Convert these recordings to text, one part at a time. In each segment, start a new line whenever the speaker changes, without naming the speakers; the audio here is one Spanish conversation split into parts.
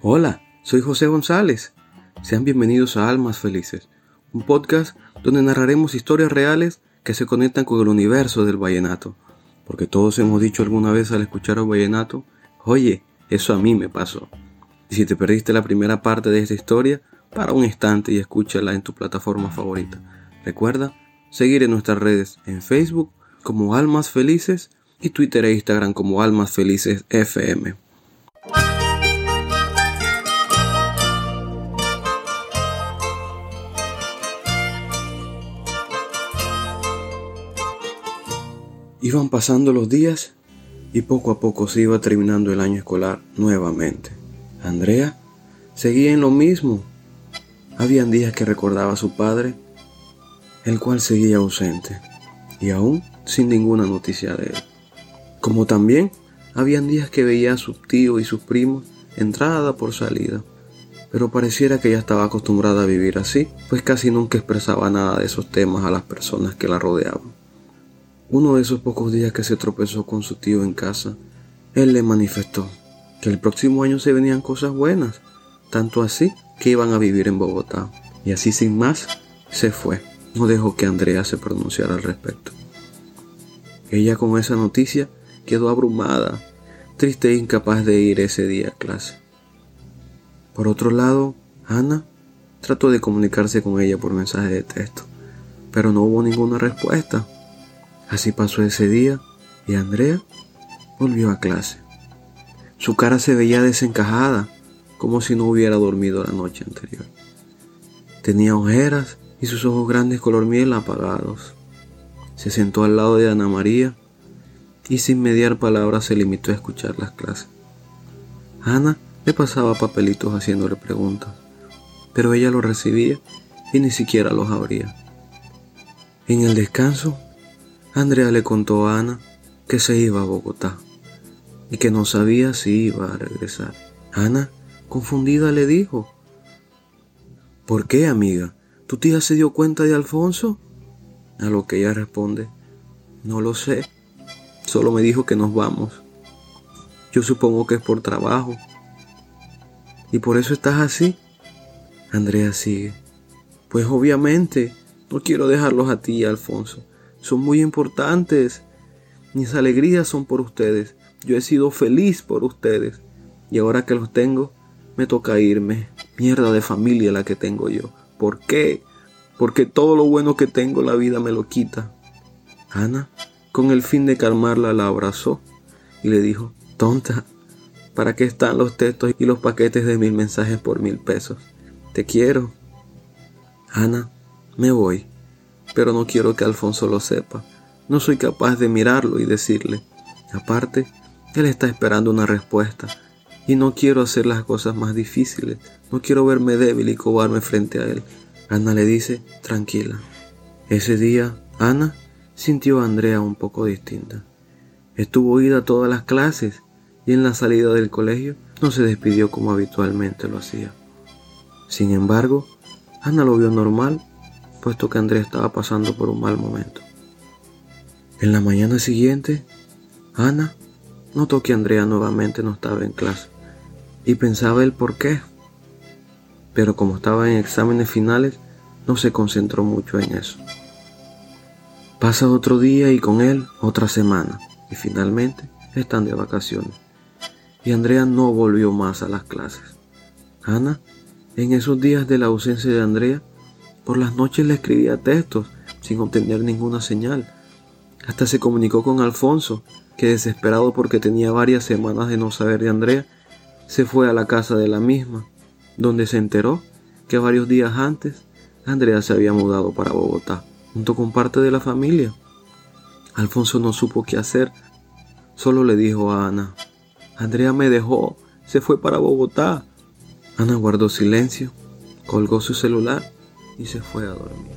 Hola, soy José González. Sean bienvenidos a Almas Felices, un podcast donde narraremos historias reales que se conectan con el universo del vallenato. Porque todos hemos dicho alguna vez al escuchar un vallenato, oye, eso a mí me pasó. Y si te perdiste la primera parte de esta historia, para un instante y escúchala en tu plataforma favorita. Recuerda seguir en nuestras redes en Facebook como Almas Felices y Twitter e Instagram como Almas Felices FM. Iban pasando los días y poco a poco se iba terminando el año escolar nuevamente. Andrea seguía en lo mismo. Habían días que recordaba a su padre, el cual seguía ausente y aún sin ninguna noticia de él. Como también habían días que veía a sus tíos y sus primos entrada por salida, pero pareciera que ella estaba acostumbrada a vivir así, pues casi nunca expresaba nada de esos temas a las personas que la rodeaban. Uno de esos pocos días que se tropezó con su tío en casa, él le manifestó que el próximo año se venían cosas buenas, tanto así que iban a vivir en Bogotá. Y así sin más, se fue. No dejó que Andrea se pronunciara al respecto. Ella con esa noticia quedó abrumada, triste e incapaz de ir ese día a clase. Por otro lado, Ana trató de comunicarse con ella por mensaje de texto, pero no hubo ninguna respuesta. Así pasó ese día y Andrea volvió a clase. Su cara se veía desencajada, como si no hubiera dormido la noche anterior. Tenía ojeras y sus ojos grandes color miel apagados. Se sentó al lado de Ana María y sin mediar palabras se limitó a escuchar las clases. Ana le pasaba papelitos haciéndole preguntas, pero ella los recibía y ni siquiera los abría. En el descanso, Andrea le contó a Ana que se iba a Bogotá y que no sabía si iba a regresar. Ana, confundida, le dijo, ¿Por qué, amiga? ¿Tu tía se dio cuenta de Alfonso? A lo que ella responde, no lo sé, solo me dijo que nos vamos. Yo supongo que es por trabajo. ¿Y por eso estás así? Andrea sigue. Pues obviamente, no quiero dejarlos a ti Alfonso son muy importantes. Mis alegrías son por ustedes. Yo he sido feliz por ustedes. Y ahora que los tengo, me toca irme. Mierda de familia la que tengo yo. ¿Por qué? Porque todo lo bueno que tengo la vida me lo quita. Ana, con el fin de calmarla, la abrazó y le dijo, tonta, ¿para qué están los textos y los paquetes de mil mensajes por mil pesos? Te quiero. Ana, me voy pero no quiero que Alfonso lo sepa. No soy capaz de mirarlo y decirle. Aparte, él está esperando una respuesta y no quiero hacer las cosas más difíciles. No quiero verme débil y cobarme frente a él. Ana le dice, tranquila. Ese día, Ana sintió a Andrea un poco distinta. Estuvo ida a todas las clases y en la salida del colegio no se despidió como habitualmente lo hacía. Sin embargo, Ana lo vio normal puesto que Andrea estaba pasando por un mal momento. En la mañana siguiente, Ana notó que Andrea nuevamente no estaba en clase y pensaba el por qué. Pero como estaba en exámenes finales, no se concentró mucho en eso. Pasa otro día y con él otra semana y finalmente están de vacaciones. Y Andrea no volvió más a las clases. Ana, en esos días de la ausencia de Andrea, por las noches le escribía textos sin obtener ninguna señal. Hasta se comunicó con Alfonso, que desesperado porque tenía varias semanas de no saber de Andrea, se fue a la casa de la misma, donde se enteró que varios días antes Andrea se había mudado para Bogotá, junto con parte de la familia. Alfonso no supo qué hacer, solo le dijo a Ana, Andrea me dejó, se fue para Bogotá. Ana guardó silencio, colgó su celular y se fue a dormir.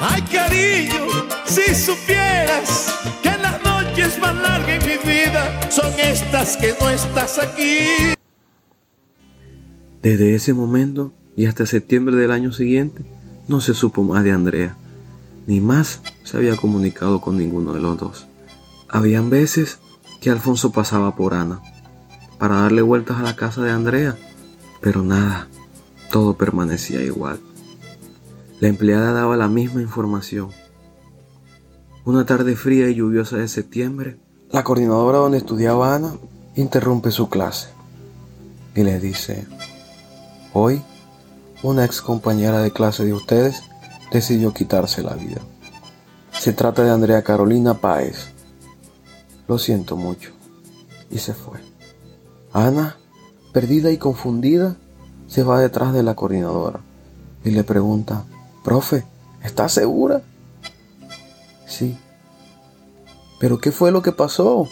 Ay, cariño, si supieras que las noches más largas en mi vida son estas que no estás aquí.
Desde ese momento y hasta septiembre del año siguiente, no se supo más de Andrea, ni más se había comunicado con ninguno de los dos. Habían veces que Alfonso pasaba por Ana para darle vueltas a la casa de Andrea, Pero nada, todo permanecía igual. La empleada daba la misma información. Una tarde fría y lluviosa de septiembre, la coordinadora donde estudiaba Ana interrumpe su clase y le dice, hoy una ex compañera de clase de ustedes decidió quitarse la vida. Se trata de Andrea Carolina Páez. Lo siento mucho. Y se fue. Ana, perdida y confundida, se va detrás de la coordinadora y le pregunta, profe, ¿estás segura? Sí. ¿Pero qué fue lo que pasó?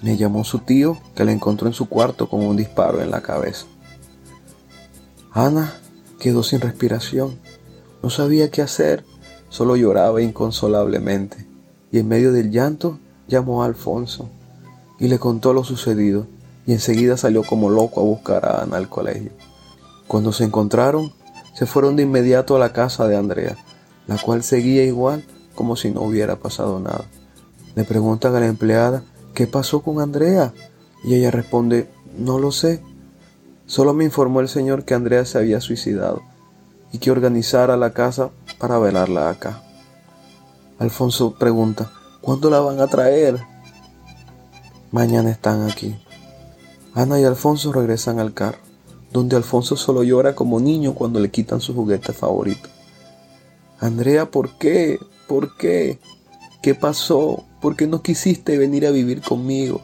Me llamó su tío que la encontró en su cuarto con un disparo en la cabeza. Ana quedó sin respiración. No sabía qué hacer, solo lloraba inconsolablemente. Y en medio del llanto llamó a Alfonso y le contó lo sucedido y enseguida salió como loco a buscar a Ana al colegio. Cuando se encontraron, se fueron de inmediato a la casa de Andrea, la cual seguía igual como si no hubiera pasado nada. Le preguntan a la empleada ¿qué pasó con Andrea? Y ella responde, no lo sé. Solo me informó el señor que Andrea se había suicidado y que organizara la casa para velarla acá. Alfonso pregunta, ¿cuándo la van a traer? Mañana están aquí. Ana y Alfonso regresan al carro, donde Alfonso solo llora como niño cuando le quitan su juguete favorito. Andrea, ¿por qué? ¿Por qué? ¿Qué pasó? ¿Por qué no quisiste venir a vivir conmigo?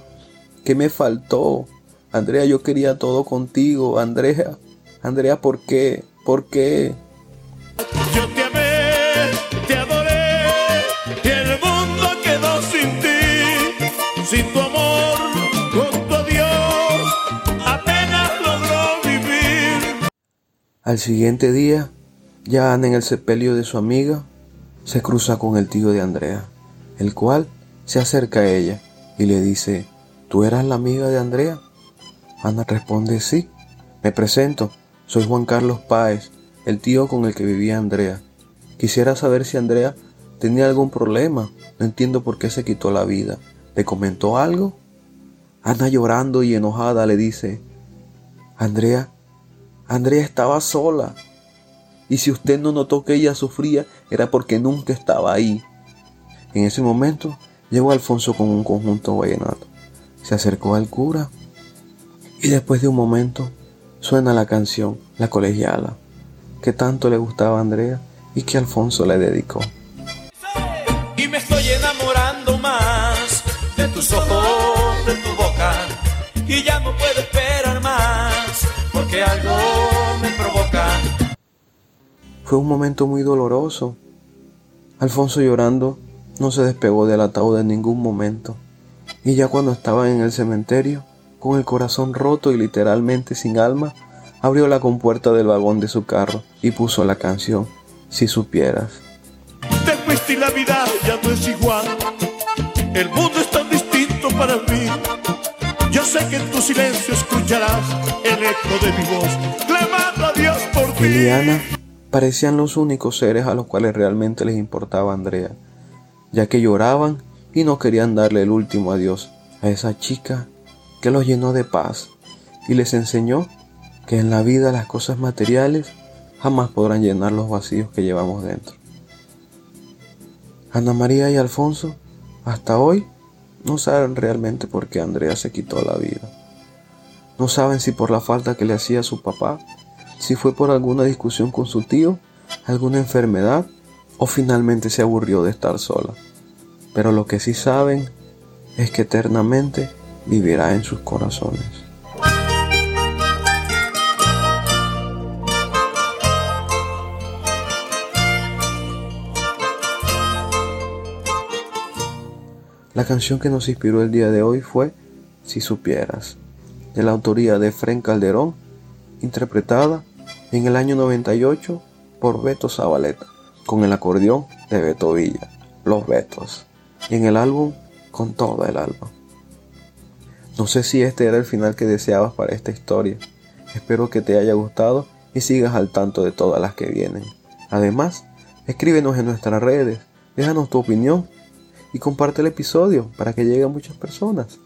¿Qué me faltó? Andrea, yo quería todo contigo. Andrea, Andrea, ¿por qué? ¿Por qué? Al siguiente día, ya Ana en el sepelio de su amiga, se cruza con el tío de Andrea el cual se acerca a ella y le dice, ¿tú eras la amiga de Andrea? Ana responde, sí, me presento, soy Juan Carlos Páez, el tío con el que vivía Andrea. Quisiera saber si Andrea tenía algún problema, no entiendo por qué se quitó la vida. ¿Le comentó algo? Ana llorando y enojada le dice, Andrea, Andrea estaba sola. Y si usted no notó que ella sufría, era porque nunca estaba ahí. En ese momento llegó Alfonso con un conjunto vallenato. Se acercó al cura y después de un momento suena la canción La colegiala, que tanto le gustaba a Andrea y que Alfonso le dedicó. Fue un momento muy doloroso. Alfonso llorando no se despegó del ataúd en ningún momento. Y ya cuando estaba en el cementerio, con el corazón roto y literalmente sin alma, abrió la compuerta del vagón de su carro y puso la canción Si supieras.
Te y la vida ya no es igual. El mundo es tan distinto para mí. Yo sé que en tu silencio escucharás el eco de mi voz, clamando a Dios por ti.
Parecían los únicos seres a los cuales realmente les importaba Andrea ya que lloraban y no querían darle el último adiós a esa chica que los llenó de paz y les enseñó que en la vida las cosas materiales jamás podrán llenar los vacíos que llevamos dentro. Ana María y Alfonso hasta hoy no saben realmente por qué Andrea se quitó la vida. No saben si por la falta que le hacía a su papá, si fue por alguna discusión con su tío, alguna enfermedad o finalmente se aburrió de estar sola. Pero lo que sí saben es que eternamente vivirá en sus corazones. La canción que nos inspiró el día de hoy fue Si supieras, de la autoría de Fren Calderón, interpretada en el año 98 por Beto Zabaleta con el acordeón de Beto Villa, Los Betos, y en el álbum con toda el alma. No sé si este era el final que deseabas para esta historia. Espero que te haya gustado y sigas al tanto de todas las que vienen. Además, escríbenos en nuestras redes, déjanos tu opinión y comparte el episodio para que llegue a muchas personas.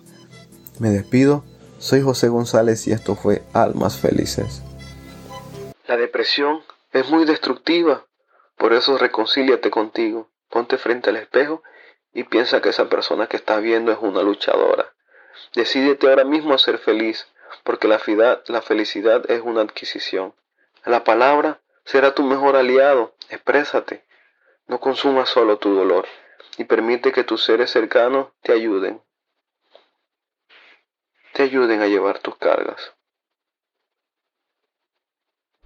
Me despido Soy José González y esto fue Almas Felices. La depresión es muy destructiva, por eso reconcíliate contigo, ponte frente al espejo y piensa que esa persona que estás viendo es una luchadora. Decídete ahora mismo a ser feliz, porque la, la felicidad es una adquisición. La palabra será tu mejor aliado, exprésate. No consumas solo tu dolor y permite que tus seres cercanos te ayuden. Te ayuden a llevar tus cargas.